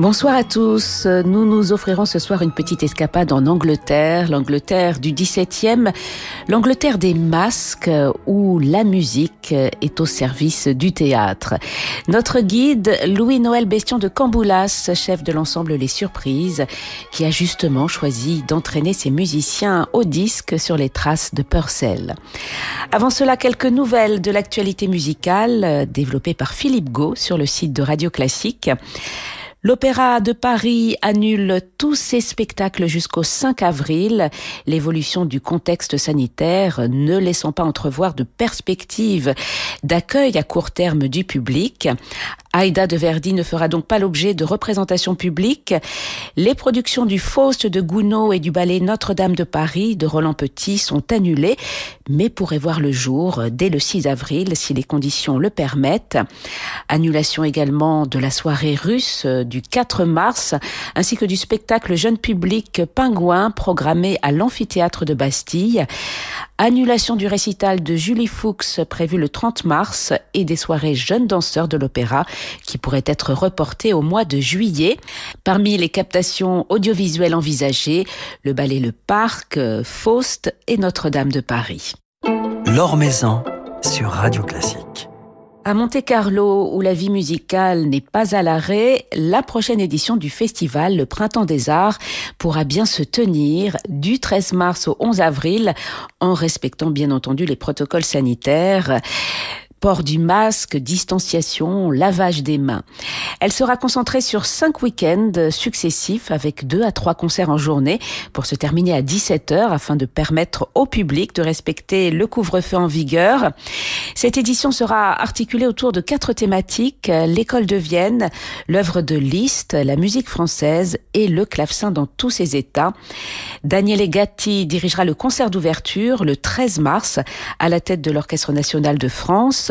Bonsoir à tous. Nous nous offrirons ce soir une petite escapade en Angleterre, l'Angleterre du 17e, l'Angleterre des masques où la musique est au service du théâtre. Notre guide, Louis-Noël Bestion de Camboulas, chef de l'ensemble Les Surprises, qui a justement choisi d'entraîner ses musiciens au disque sur les traces de Purcell. Avant cela, quelques nouvelles de l'actualité musicale développées par Philippe Gau sur le site de Radio Classique. L'Opéra de Paris annule tous ses spectacles jusqu'au 5 avril, l'évolution du contexte sanitaire ne laissant pas entrevoir de perspectives d'accueil à court terme du public. Aïda de Verdi ne fera donc pas l'objet de représentations publiques. Les productions du Faust de Gounod et du ballet Notre-Dame de Paris de Roland Petit sont annulées, mais pourraient voir le jour dès le 6 avril si les conditions le permettent. Annulation également de la soirée russe du 4 mars, ainsi que du spectacle jeune public Pingouin programmé à l'amphithéâtre de Bastille. Annulation du récital de Julie Fuchs prévu le 30 mars et des soirées jeunes danseurs de l'opéra qui pourraient être reportées au mois de juillet. Parmi les captations audiovisuelles envisagées, le ballet Le Parc, Faust et Notre-Dame de Paris. L'Or Maison sur Radio Classique. À Monte-Carlo, où la vie musicale n'est pas à l'arrêt, la prochaine édition du festival Le Printemps des Arts pourra bien se tenir du 13 mars au 11 avril, en respectant bien entendu les protocoles sanitaires port du masque, distanciation, lavage des mains. Elle sera concentrée sur cinq week-ends successifs avec deux à trois concerts en journée pour se terminer à 17 heures afin de permettre au public de respecter le couvre-feu en vigueur. Cette édition sera articulée autour de quatre thématiques, l'école de Vienne, l'œuvre de Liszt, la musique française et le clavecin dans tous ses états. Daniele Gatti dirigera le concert d'ouverture le 13 mars à la tête de l'Orchestre national de France.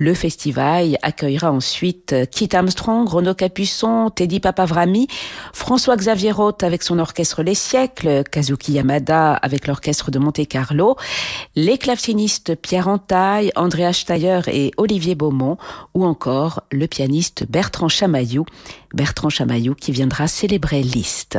Le festival accueillera ensuite Kit Armstrong, Renaud Capuçon, Teddy Papavrami, François-Xavier Roth avec son orchestre Les Siècles, Kazuki Yamada avec l'orchestre de Monte-Carlo, les clavecinistes Pierre Entaille, Andrea Steyer et Olivier Beaumont, ou encore le pianiste Bertrand Chamaillou, Bertrand Chamaillou qui viendra célébrer Liszt.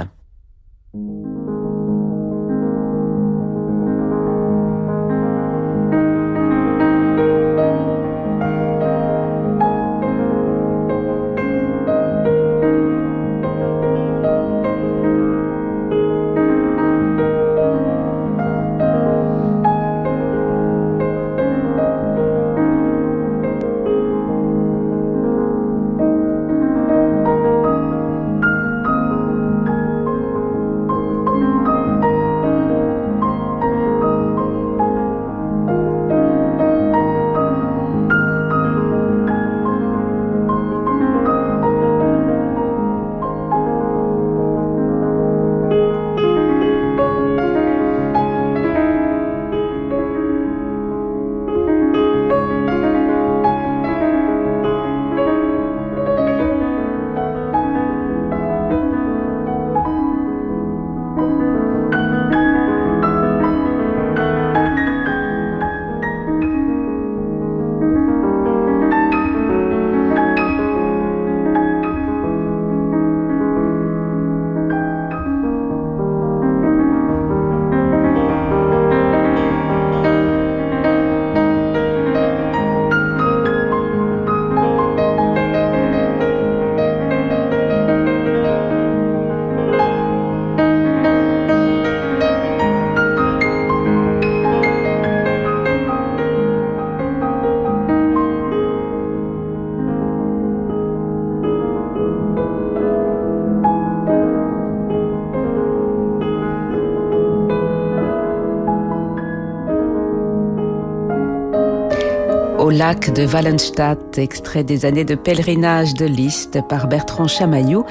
De Wallenstadt, extrait des années de pèlerinage de Liszt par Bertrand Chamaillou.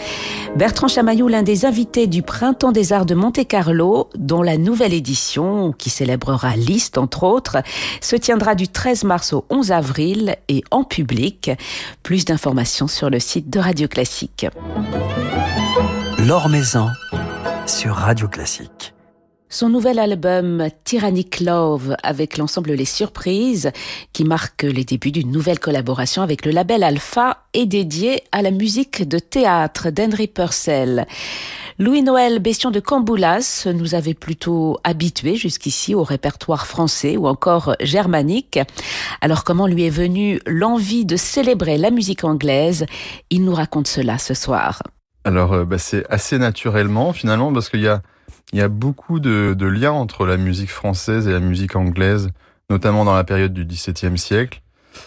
Bertrand Chamaillou, l'un des invités du Printemps des Arts de Monte-Carlo, dont la nouvelle édition, qui célébrera Liszt entre autres, se tiendra du 13 mars au 11 avril et en public. Plus d'informations sur le site de Radio Classique. Maison sur Radio Classique. Son nouvel album Tyrannic Love avec l'ensemble Les Surprises qui marque les débuts d'une nouvelle collaboration avec le label Alpha est dédié à la musique de théâtre d'Henry Purcell. Louis-Noël Bestion de Camboulas nous avait plutôt habitués jusqu'ici au répertoire français ou encore germanique. Alors comment lui est venue l'envie de célébrer la musique anglaise? Il nous raconte cela ce soir. Alors euh, bah, c'est assez naturellement finalement parce qu'il y a il y a beaucoup de, liens entre la musique française et la musique anglaise, notamment dans la période du XVIIe siècle,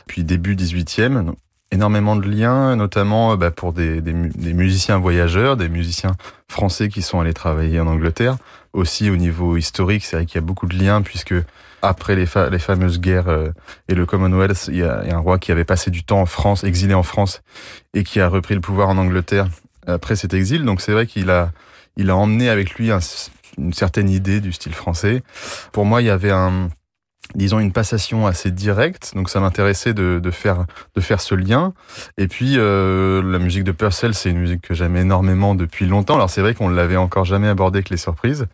puis début XVIIIe. Énormément de liens, notamment bah, pour des, musiciens voyageurs, des musiciens français qui sont allés travailler en Angleterre. Aussi au niveau historique, c'est vrai qu'il y a beaucoup de liens puisque après les, fa les fameuses guerres euh, et le Commonwealth, il y, a, un roi qui avait passé du temps en France, exilé en France, et qui a repris le pouvoir en Angleterre après cet exil. Donc c'est vrai qu'il a il a emmené avec lui un, une certaine idée du style français. Pour moi, il y avait un, disons une passation assez directe, donc ça m'intéressait de, de, faire de faire ce lien. Et puis euh, la musique de Purcell, c'est une musique que j'aime énormément depuis longtemps. Alors c'est vrai qu'on l'avait encore jamais abordé avec les surprises,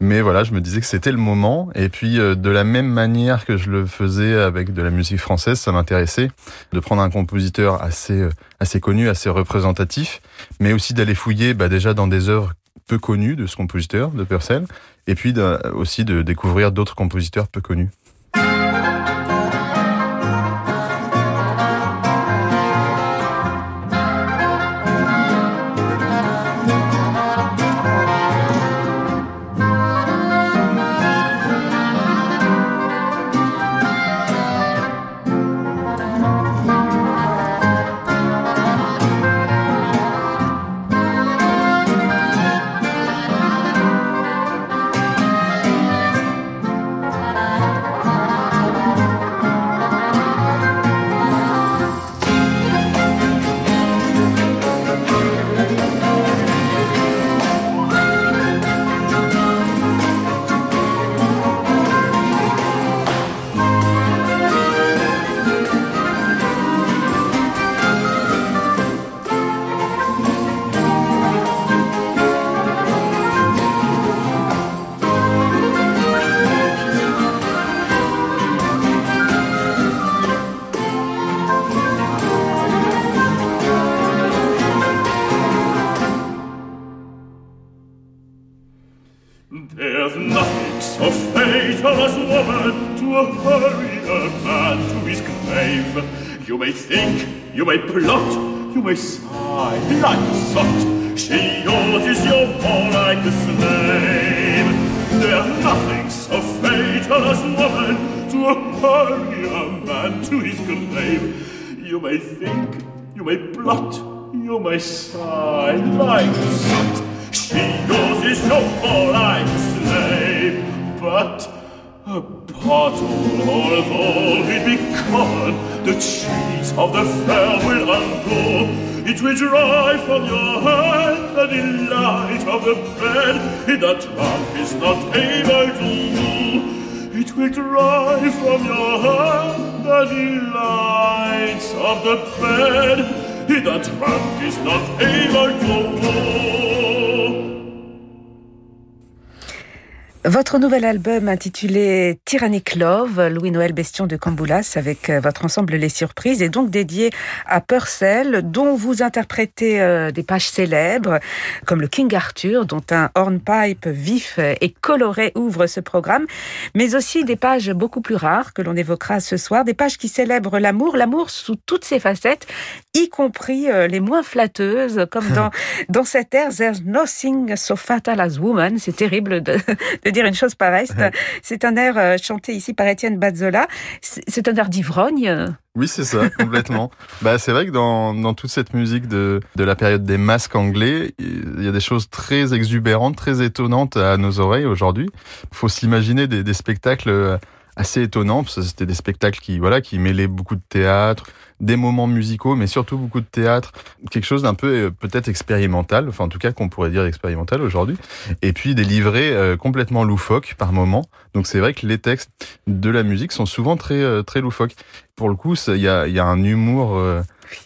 mais voilà, je me disais que c'était le moment. Et puis euh, de la même manière que je le faisais avec de la musique française, ça m'intéressait de prendre un compositeur assez euh, assez connu, assez représentatif, mais aussi d'aller fouiller bah, déjà dans des œuvres peu connu de ce compositeur, de Purcell, et puis aussi de découvrir d'autres compositeurs peu connus. may think, you may plot, you may sigh like a sot. She your is your a slave. They're nothing so fatal as woman to hurry a man to his grave. You may think, you may plot, you may sigh like a sot. She your is like a slave. But a bottle or a all will be common the trees of the fair will uncoil. It will dry from your hand, the delight of the bread that lump is not able to rule. It will dry from your hand, the delight of the bread that lump is not able to rule. Votre nouvel album intitulé Tyrannic Love, Louis-Noël Bestion de Camboulas avec euh, votre ensemble Les Surprises est donc dédié à Purcell dont vous interprétez euh, des pages célèbres comme le King Arthur dont un hornpipe vif et coloré ouvre ce programme mais aussi des pages beaucoup plus rares que l'on évoquera ce soir, des pages qui célèbrent l'amour, l'amour sous toutes ses facettes y compris euh, les moins flatteuses comme dans, dans cette air There's nothing so fatal as woman. C'est terrible de, de dire une chose pareille. C'est un air euh, chanté ici par Étienne Bazzola. C'est un air d'ivrogne. Oui, c'est ça, complètement. bah, c'est vrai que dans, dans toute cette musique de, de la période des masques anglais, il y a des choses très exubérantes, très étonnantes à nos oreilles aujourd'hui. Il faut s'imaginer des, des spectacles assez étonnants, parce que c'était des spectacles qui, voilà, qui mêlaient beaucoup de théâtre, des moments musicaux, mais surtout beaucoup de théâtre, quelque chose d'un peu euh, peut-être expérimental, enfin en tout cas qu'on pourrait dire expérimental aujourd'hui, et puis des livrets euh, complètement loufoques par moment. Donc c'est vrai que les textes de la musique sont souvent très euh, très loufoques. Pour le coup, il y a, y a un humour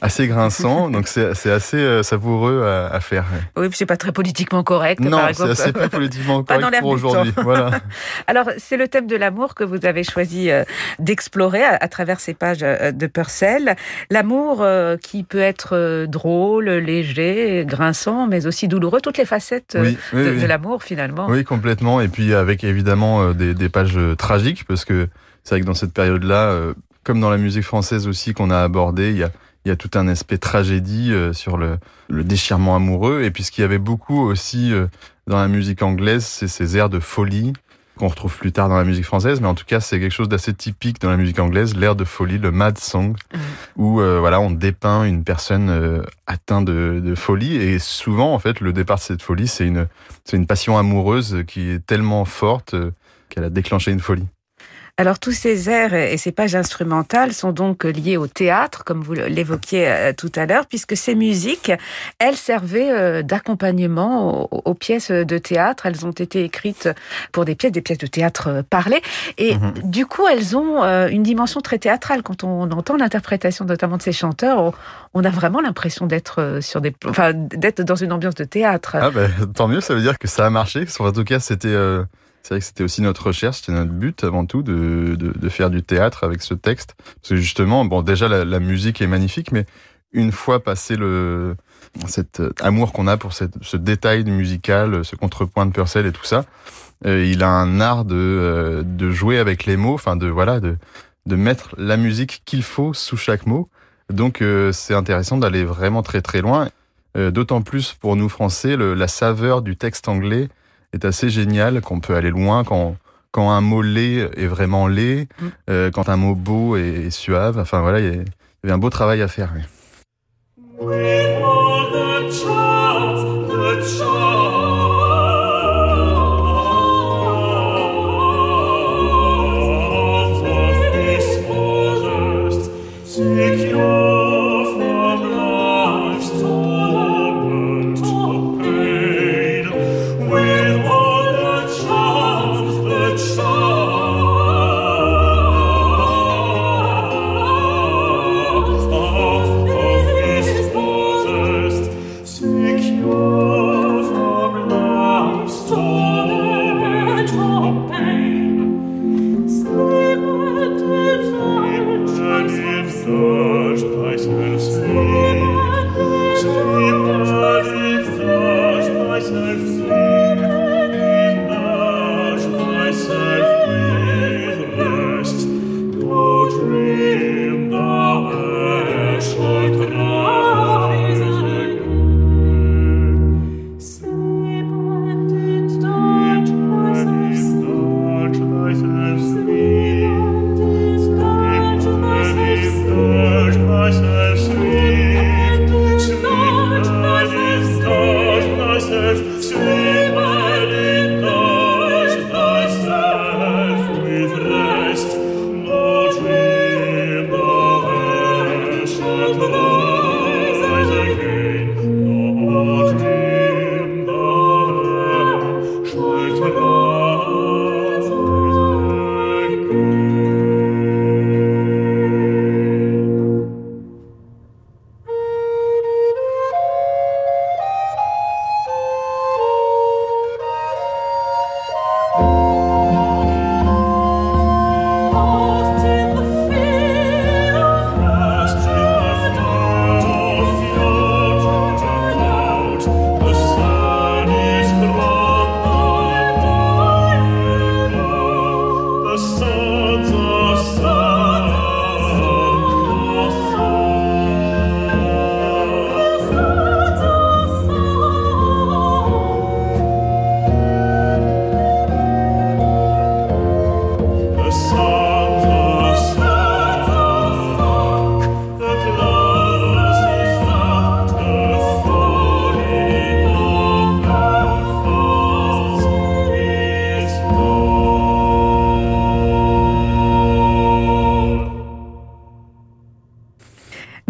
assez grinçant, donc c'est assez euh, savoureux à, à faire. Oui, c'est pas très politiquement correct. Non, c'est assez peu politiquement correct pour aujourd'hui. Voilà. Alors, c'est le thème de l'amour que vous avez choisi euh, d'explorer à, à, travers ces pages euh, de Purcell. L'amour qui peut être drôle, léger, grinçant, mais aussi douloureux, toutes les facettes de, de l'amour finalement. Oui, complètement. Et puis avec évidemment des, des pages tragiques, parce que c'est vrai que dans cette période-là, comme dans la musique française aussi qu'on a abordé, il y a, il y a tout un aspect tragédie euh, sur le, le, déchirement amoureux. Et puis ce qu'il y avait beaucoup aussi euh, dans la musique anglaise, c'est ces airs de folie qu'on retrouve plus tard dans la musique française, mais en tout cas c'est quelque chose d'assez typique dans la musique anglaise, l'air de folie, le mad song, mmh. où euh, voilà on dépeint une personne atteinte de, de, folie et souvent en fait le départ de cette folie c'est une c'est une passion amoureuse qui est tellement forte qu'elle a déclenché une folie. Alors tous ces airs et ces pages instrumentales sont donc liées au théâtre, comme vous l'évoquiez euh, tout à l'heure, puisque ces musiques, elles servaient euh, d'accompagnement aux, pièces de théâtre. Elles ont été écrites pour des pièces, des pièces de théâtre euh, parlées, et mhm. du coup elles ont une dimension très théâtrale. Quand on entend l'interprétation notamment de ces chanteurs, on a vraiment l'impression d'être sur des, enfin d'être dans une ambiance de théâtre. Ah ben, tant mieux, ça veut dire que ça a marché. En tout cas, c'était c'est vrai que c'était aussi notre recherche, c'était notre but avant tout de, de, de, faire du théâtre avec ce texte. Parce que justement, bon, déjà la, musique est magnifique, mais une fois passé le cet amour qu'on a pour cette, ce détail musical, ce contrepoint de Purcell et tout ça, euh, il a un art de, euh, de jouer avec les mots, enfin de voilà, de, de mettre la musique qu'il faut sous chaque mot. Donc euh, c'est intéressant d'aller vraiment très très loin. D'autant plus pour nous Français, le, la saveur du texte anglais est assez génial, qu'on peut aller loin quand, quand un mot laid est vraiment laid, mm. euh, quand un mot beau est, suave. Enfin voilà, il y, avait un beau travail à faire.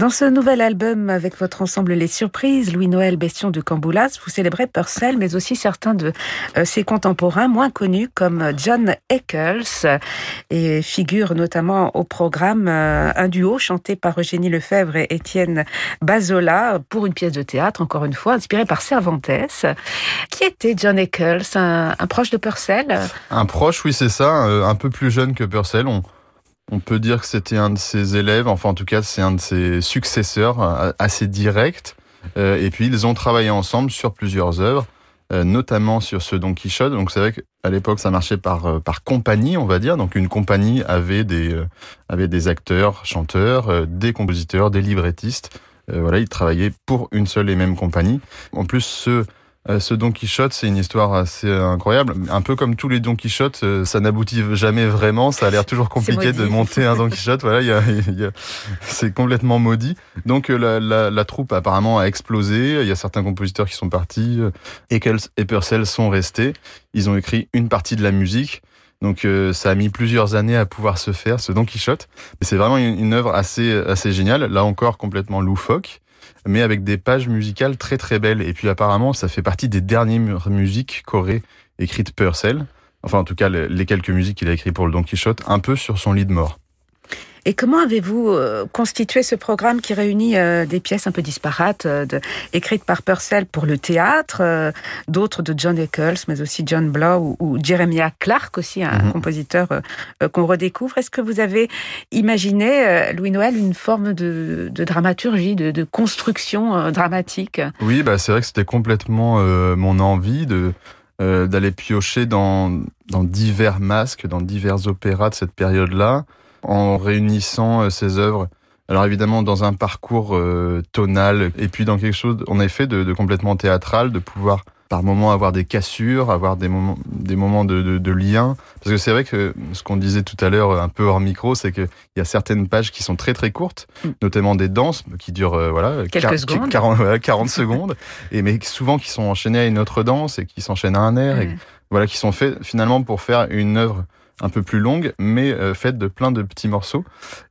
Dans ce nouvel album, avec votre ensemble Les Surprises, Louis-Noël Bestion de Camboulas, vous célébrez Purcell, mais aussi certains de euh, ses contemporains moins connus comme John Eccles, et figure notamment au programme euh, un duo chanté par Eugénie Lefebvre et Étienne Bazola pour une pièce de théâtre, encore une fois, inspirée par Cervantes. Qui était John Eccles, un, proche de Purcell? Un proche, oui, c'est ça, euh, un peu plus jeune que Purcell. On peut dire que c'était un de ses élèves, enfin en tout cas c'est un de ses successeurs euh, assez direct. Euh, et puis ils ont travaillé ensemble sur plusieurs œuvres, euh, notamment sur ce Don Quichotte. Donc c'est vrai qu'à l'époque ça marchait par par compagnie, on va dire. Donc une compagnie avait des avait des acteurs, chanteurs, des compositeurs, des librettistes. voilà, ils travaillaient pour une seule et même compagnie. En plus ce euh, ce Don Quichotte, c'est une histoire assez incroyable. Un peu comme tous les Don Quichotte, euh, ça n'aboutit jamais vraiment. Ça a l'air toujours compliqué de monter un Don Quichotte. Voilà, y a, y a, c'est complètement maudit. Donc euh, la, la, la, troupe apparemment a explosé. Il y a certains compositeurs qui sont partis. Eccles et Purcell sont restés. Ils ont écrit une partie de la musique. Donc ça a mis plusieurs années à pouvoir se faire, ce Don Quichotte. Mais c'est vraiment une, une œuvre assez assez géniale. Là encore complètement loufoque mais avec des pages musicales très très belles. Et puis apparemment, ça fait partie des dernières musiques qu'aurait écrites Purcell. Enfin, en tout cas, les quelques musiques qu'il a écrites pour le Don Quichotte, un peu sur son lit de mort. Et comment avez-vous euh, constitué ce programme qui réunit euh, des pièces un peu disparates, euh, écrites par Purcell pour le théâtre, d'autres de John Eccles, mais aussi John Blow ou, Jeremiah Clark aussi, un mhm. compositeur qu'on redécouvre. Est-ce que vous avez imaginé, Louis Noël, une forme de, dramaturgie, de, construction dramatique? Oui, bah c'est vrai que c'était complètement mon envie de d'aller piocher dans, dans divers masques, dans divers opéras de cette période-là en réunissant ces euh, œuvres. Alors évidemment dans un parcours euh, tonal et puis dans quelque chose en effet de, de complètement théâtral, de pouvoir par moments avoir des cassures, avoir des moments, des moments de, de, de lien. Parce que c'est vrai que ce qu'on disait tout à l'heure un peu hors micro, c'est qu'il y a certaines pages qui sont très très courtes, mm. notamment des danses qui durent euh, voilà, Quelques secondes. 40, 40 secondes, et mais souvent qui sont enchaînées à une autre danse et qui s'enchaînent à un air, et voilà, qui sont faits finalement pour faire une œuvre un peu plus longue, mais euh, faite de plein de petits morceaux.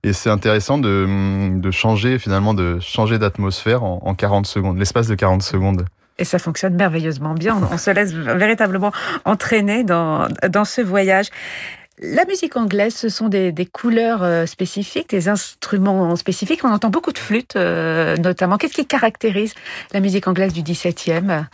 Et c'est intéressant de, mm, de changer finalement, de changer d'atmosphère en, en 40 secondes, l'espace de 40 secondes. Et ça fonctionne merveilleusement bien. On, se laisse véritablement entraîner dans, dans ce voyage. La musique anglaise, ce sont des, des, couleurs euh, spécifiques, des instruments spécifiques. On entend beaucoup de flûtes, euh, notamment. Qu'est-ce qui caractérise la musique anglaise du 17e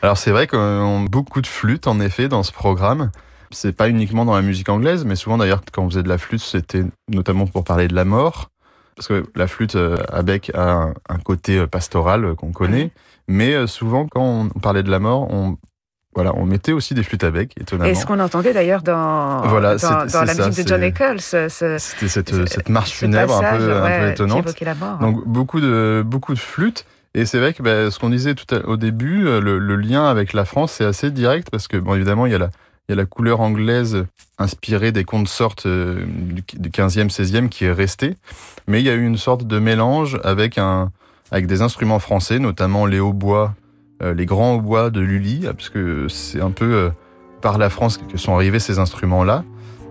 Alors c'est vrai qu'on a beaucoup de flûtes, en effet, dans ce programme. C'est pas uniquement dans la musique anglaise, mais souvent d'ailleurs quand on faisait de la flûte, c'était notamment pour parler de la mort, parce que la flûte euh, à bec a un, côté euh, pastoral euh, qu'on connaît, mais souvent quand on parlait de la mort, on voilà, on mettait aussi des flûtes à bec, étonnamment. Et ce qu'on entendait d'ailleurs dans, voilà, dans, dans la musique de John Eccles. C'était cette, cette marche funèbre un peu, un peu étonnante. La mort. Donc beaucoup de, beaucoup de flûtes. Et c'est vrai que bah, ce qu'on disait tout au début, le, le, lien avec la France, c'est assez direct parce que, bon, évidemment, il y a la, il y a la couleur anglaise inspirée des contes sortes euh, du 15e, 16e qui est restée. Mais il y a eu une sorte de mélange avec, un, avec des instruments français, notamment les hautbois, euh, les grands hautbois de Lully, parce que c'est un peu euh, par la France que sont arrivés ces instruments-là.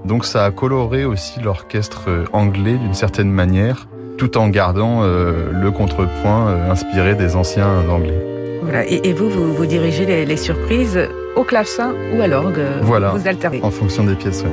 Donc ça a coloré aussi l'orchestre anglais d'une certaine manière, tout en gardant le contrepoint inspiré des anciens anglais. Voilà. Et, vous, vous, dirigez les, les surprises au clavecin ou à l'orgue. Voilà. Vous alternez. En fonction des pièces,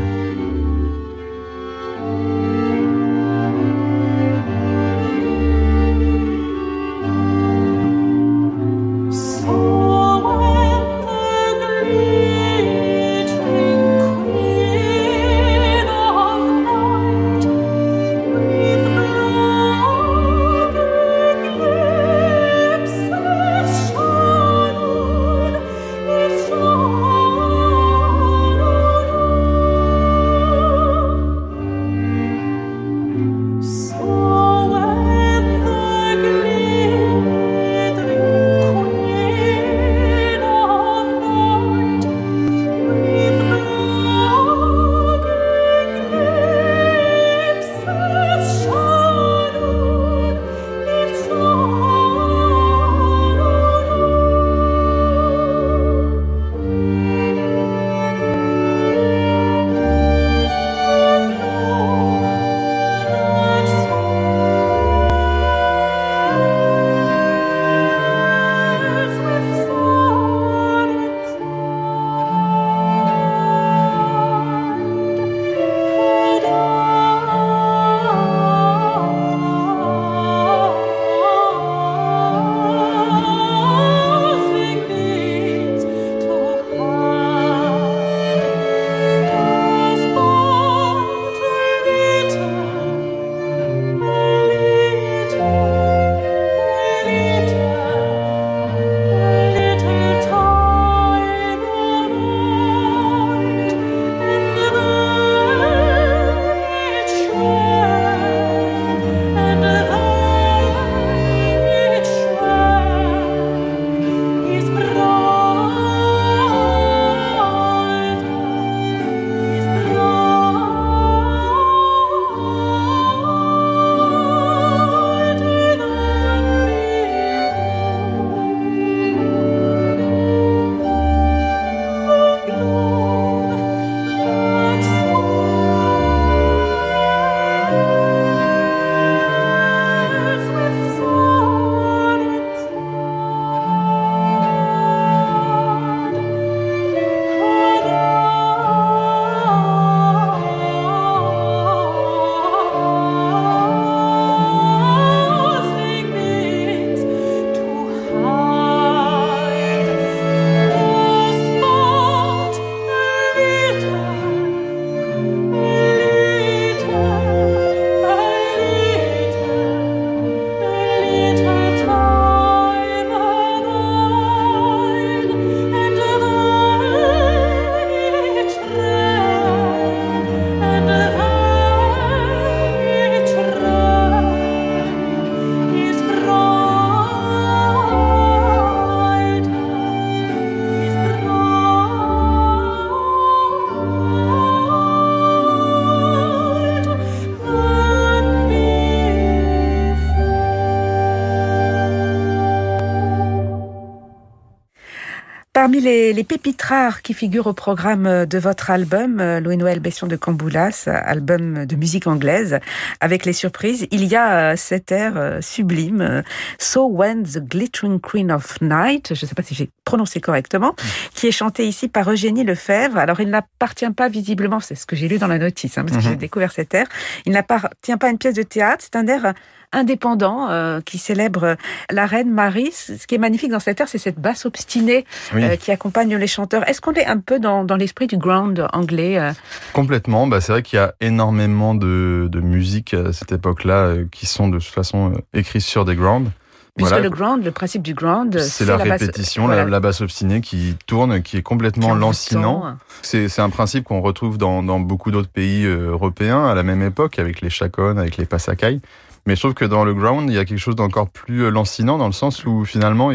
Parmi les, les pépites rares qui figurent au programme de votre album, euh, Louis-Noël Bession de Camboulas, album de musique anglaise, avec les surprises, il y a euh, cet air euh, sublime, So When the Glittering Queen of Night, je ne sais pas si j'ai prononcé correctement, qui est chanté ici par Eugénie Lefebvre. Alors il n'appartient pas visiblement, c'est ce que j'ai lu dans la notice, hein, parce que j'ai mhm. découvert cet air, il n'appartient pas à une pièce de théâtre, c'est un air indépendant euh, qui célèbre la reine Marie. Ce qui est magnifique dans cette air, c'est cette basse obstinée euh, qui accompagne les chanteurs. Est-ce qu'on est un peu dans, dans l'esprit du ground anglais euh? Complètement. Bah, c'est vrai qu'il y a énormément de, de musique à cette époque-là qui sont de toute façon écrites sur des grounds. Puisque le ground, le principe du ground, c'est la, répétition, la, basse obstinée qui tourne, qui est complètement lancinant. C'est un principe qu'on retrouve dans, dans beaucoup d'autres pays européens à la même époque, avec les chaconnes, avec les passacailles. Mais je trouve que dans le ground, il y a quelque chose d'encore plus euh, lancinant dans le sens où finalement,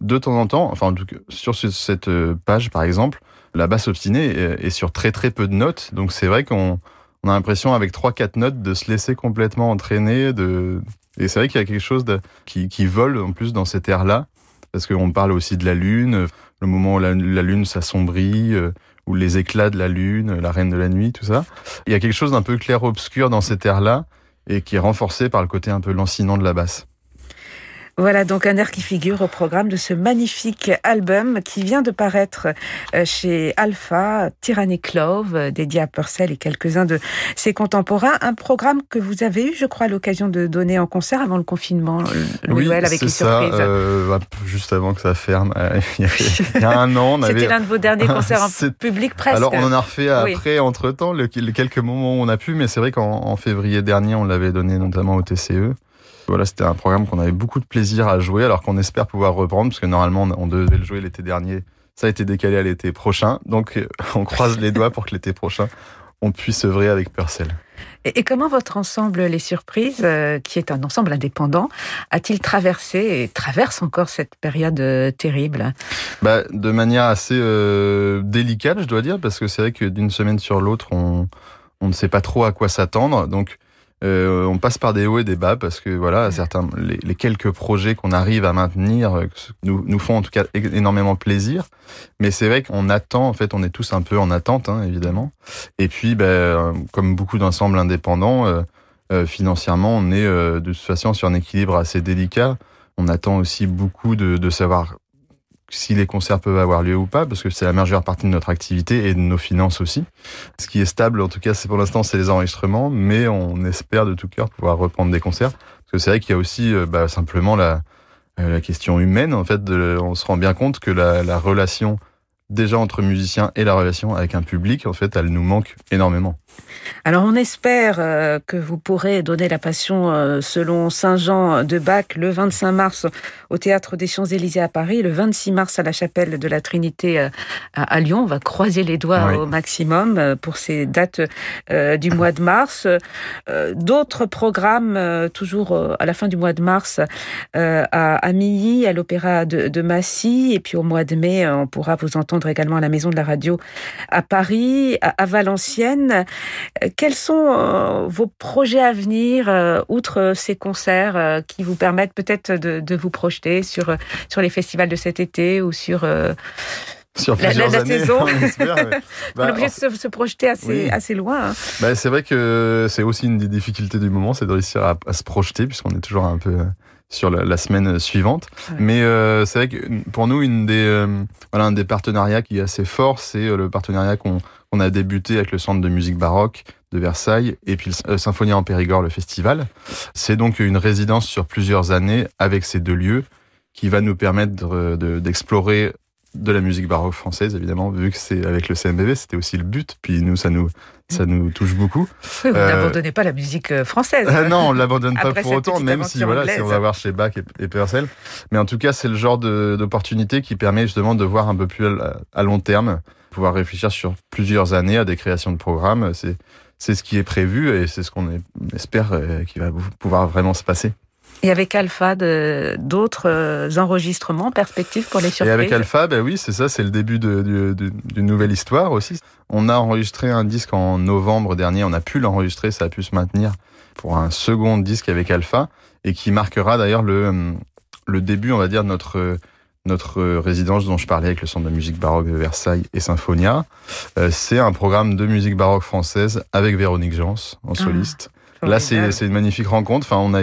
de temps en temps, enfin sur cette euh, page par exemple, la basse obstinée est sur très très peu de notes. Donc c'est vrai qu'on a l'impression avec trois quatre notes de se laisser complètement entraîner. Et c'est vrai qu'il y a quelque chose qui, vole en plus dans cet air-là. Parce qu'on parle aussi de la lune, le moment où la, la lune s'assombrit, euh, ou les éclats de la lune, la reine de la nuit, tout ça. Il y a quelque chose d'un peu clair-obscur dans cet air-là et qui est renforcé par le côté un peu lancinant de la basse. Voilà donc un air qui figure au programme de ce magnifique album qui vient de paraître euh, chez Alpha, Tyranny Clove, euh, dédié à Purcell et quelques-uns de ses contemporains. Un programme que vous avez eu, je crois, l'occasion de donner en concert avant le confinement, le oui, avec les ça, surprises. Euh, bah, juste avant que ça ferme, il y a un an. C'était l'un de vos derniers concerts en public presque. Alors on en a refait après, entre-temps, les quelques moments où on a pu, mais c'est vrai qu'en février dernier, on l'avait donné notamment au TCE. Voilà, c'était un programme qu'on avait beaucoup de plaisir à jouer, alors qu'on espère pouvoir reprendre, parce que normalement on devait le jouer l'été dernier. Ça a été décalé à l'été prochain, donc euh, on croise les doigts pour que l'été prochain on puisse œuvrer avec Purcell. Et, comment votre ensemble Les Surprises, euh, qui est un ensemble indépendant, a-t-il traversé et traverse encore cette période euh, terrible? Bah, De manière assez délicate, je dois dire, parce que c'est vrai que d'une semaine sur l'autre, on, on ne sait pas trop à quoi s'attendre. Donc, euh, on passe par des hauts et des bas parce que voilà, certains, les, quelques projets qu'on arrive à maintenir euh, nous, nous font en tout cas énormément plaisir. Mais c'est vrai qu'on attend, en fait, on est tous un peu en attente, hein, évidemment. Et puis, ben, comme beaucoup d'ensembles indépendants, euh, financièrement, on est de toute façon sur un équilibre assez délicat. On attend aussi beaucoup de, de savoir si les concerts peuvent avoir lieu ou pas, parce que c'est la majeure partie de notre activité et de nos finances aussi. Ce qui est stable, en tout cas, c'est pour l'instant, c'est les enregistrements, mais on espère de tout cœur pouvoir reprendre des concerts, parce que c'est vrai qu'il y a aussi euh, bah, simplement la, euh, la question humaine. En fait, de, on se rend bien compte que la, la relation déjà entre musiciens et la relation avec un public, en fait, elle nous manque énormément. Alors on espère euh, que vous pourrez donner la passion euh, selon Saint Jean de Bach le 25 mars au théâtre des Champs-Élysées à Paris, le 26 mars à la chapelle de la Trinité euh, à Lyon. On va croiser les doigts au maximum pour ces dates du mois de mars. D'autres programmes toujours à la fin du mois de mars à Milly, à l'Opéra de, de Massy et puis au mois de mai on pourra vous entendre également à la Maison de la Radio à Paris, à Valenciennes. Euh, quels sont euh, vos projets à venir, euh, outre ces concerts qui vous permettent peut-être de, vous projeter sur, sur les festivals de cet été ou sur... sur la, la, années, saison. On, bah, de se, projeter assez, assez loin. Hein. Bah, c'est vrai que c'est aussi une des difficultés du moment, c'est de réussir à, à se projeter, puisqu'on est toujours un peu sur la, semaine suivante. Mais euh, c'est vrai que pour nous, une des, euh, voilà, un des partenariats qui est assez fort, c'est euh, le partenariat qu'on a débuté avec le Centre de musique baroque de Versailles et puis le Symphonie en Périgord, le festival. C'est donc une résidence sur plusieurs années avec ces deux lieux qui va nous permettre d'explorer de la musique baroque française, évidemment, vu que c'est avec le CMBV, c'était aussi le but. Puis nous, ça nous, ça nous touche beaucoup. Oui, vous euh, n'abandonnez pas la musique euh, française. Euh, non, on l'abandonne pas pour autant, même si voilà, si on va voir chez Bach et, Purcell. Mais en tout cas, c'est le genre d'opportunité qui permet justement de voir un peu plus à, long terme, pouvoir réfléchir sur plusieurs années à des créations de programmes. C'est c'est ce qui est prévu et c'est ce qu'on espère qui va pouvoir vraiment se passer. Et avec Alpha, d'autres euh, enregistrements, perspectives pour les surprises Et avec Alpha, ben oui, c'est ça, c'est le début d'une nouvelle histoire aussi. On a enregistré un disque en novembre dernier, on a pu l'enregistrer, ça a pu se maintenir pour un second disque avec Alpha, et qui marquera d'ailleurs le, le début, on va dire, de notre notre résidence dont je parlais avec le Centre de musique baroque de Versailles et Symphonia. c'est un programme de musique baroque française avec Véronique Jans en ah, soliste. Là, c'est une magnifique rencontre. Enfin, on a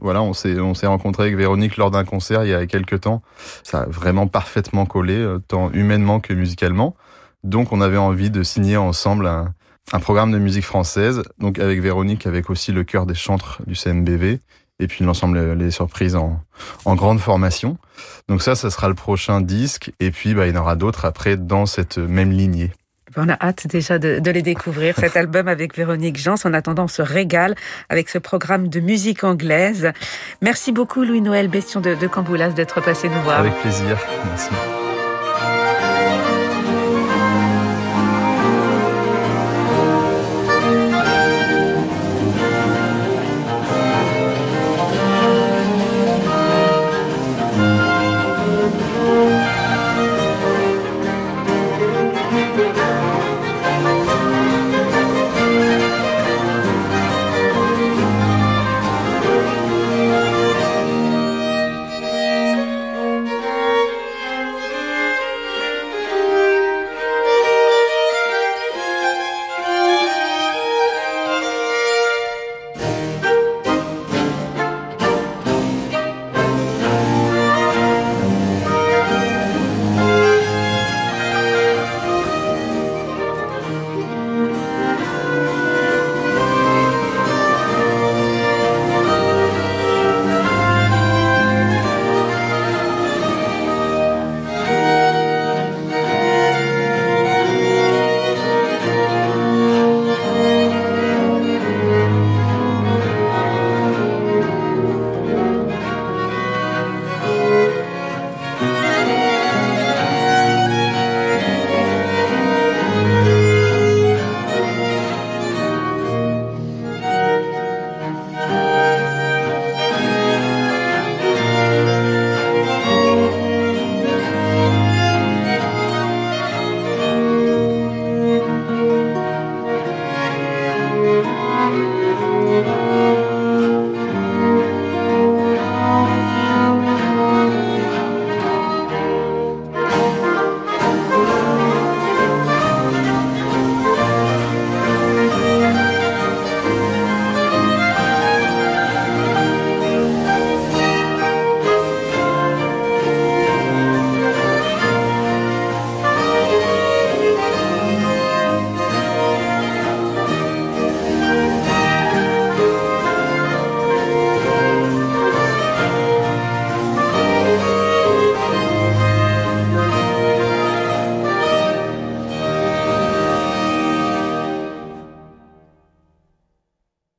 voilà, on s'est on s'est rencontré avec Véronique lors d'un concert il y a quelques temps. Ça a vraiment parfaitement collé, tant humainement que musicalement. Donc, on avait envie de signer ensemble un, un programme de musique française, donc avec Véronique, avec aussi le chœur des chantres du CMBV, et puis l'ensemble les surprises en, en grande formation. Donc ça, ça sera le prochain disque, et puis bah, il y en aura d'autres après dans cette même lignée. On a hâte déjà de, de les découvrir, cet album avec Véronique Jans. En attendant, on se régale avec ce programme de musique anglaise. Merci beaucoup Louis-Noël Bestion de, de Camboulas d'être passé nous voir. Avec plaisir, merci.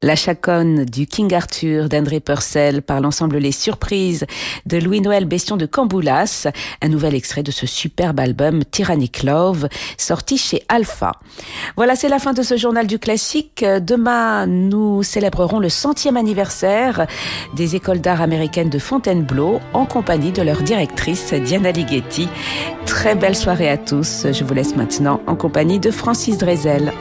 La chaconne du King Arthur d'André Purcell par l'ensemble Les Surprises de Louis-Noël Bestion de Camboulas, un nouvel extrait de ce superbe album Tyrannic Love, sorti chez Alpha. Voilà, c'est la fin de ce journal du classique. Demain, nous célébrerons le centième anniversaire des écoles d'art américaines de Fontainebleau en compagnie de leur directrice Diana Ligeti. Très belle soirée à tous. Je vous laisse maintenant en compagnie de Francis Drezel.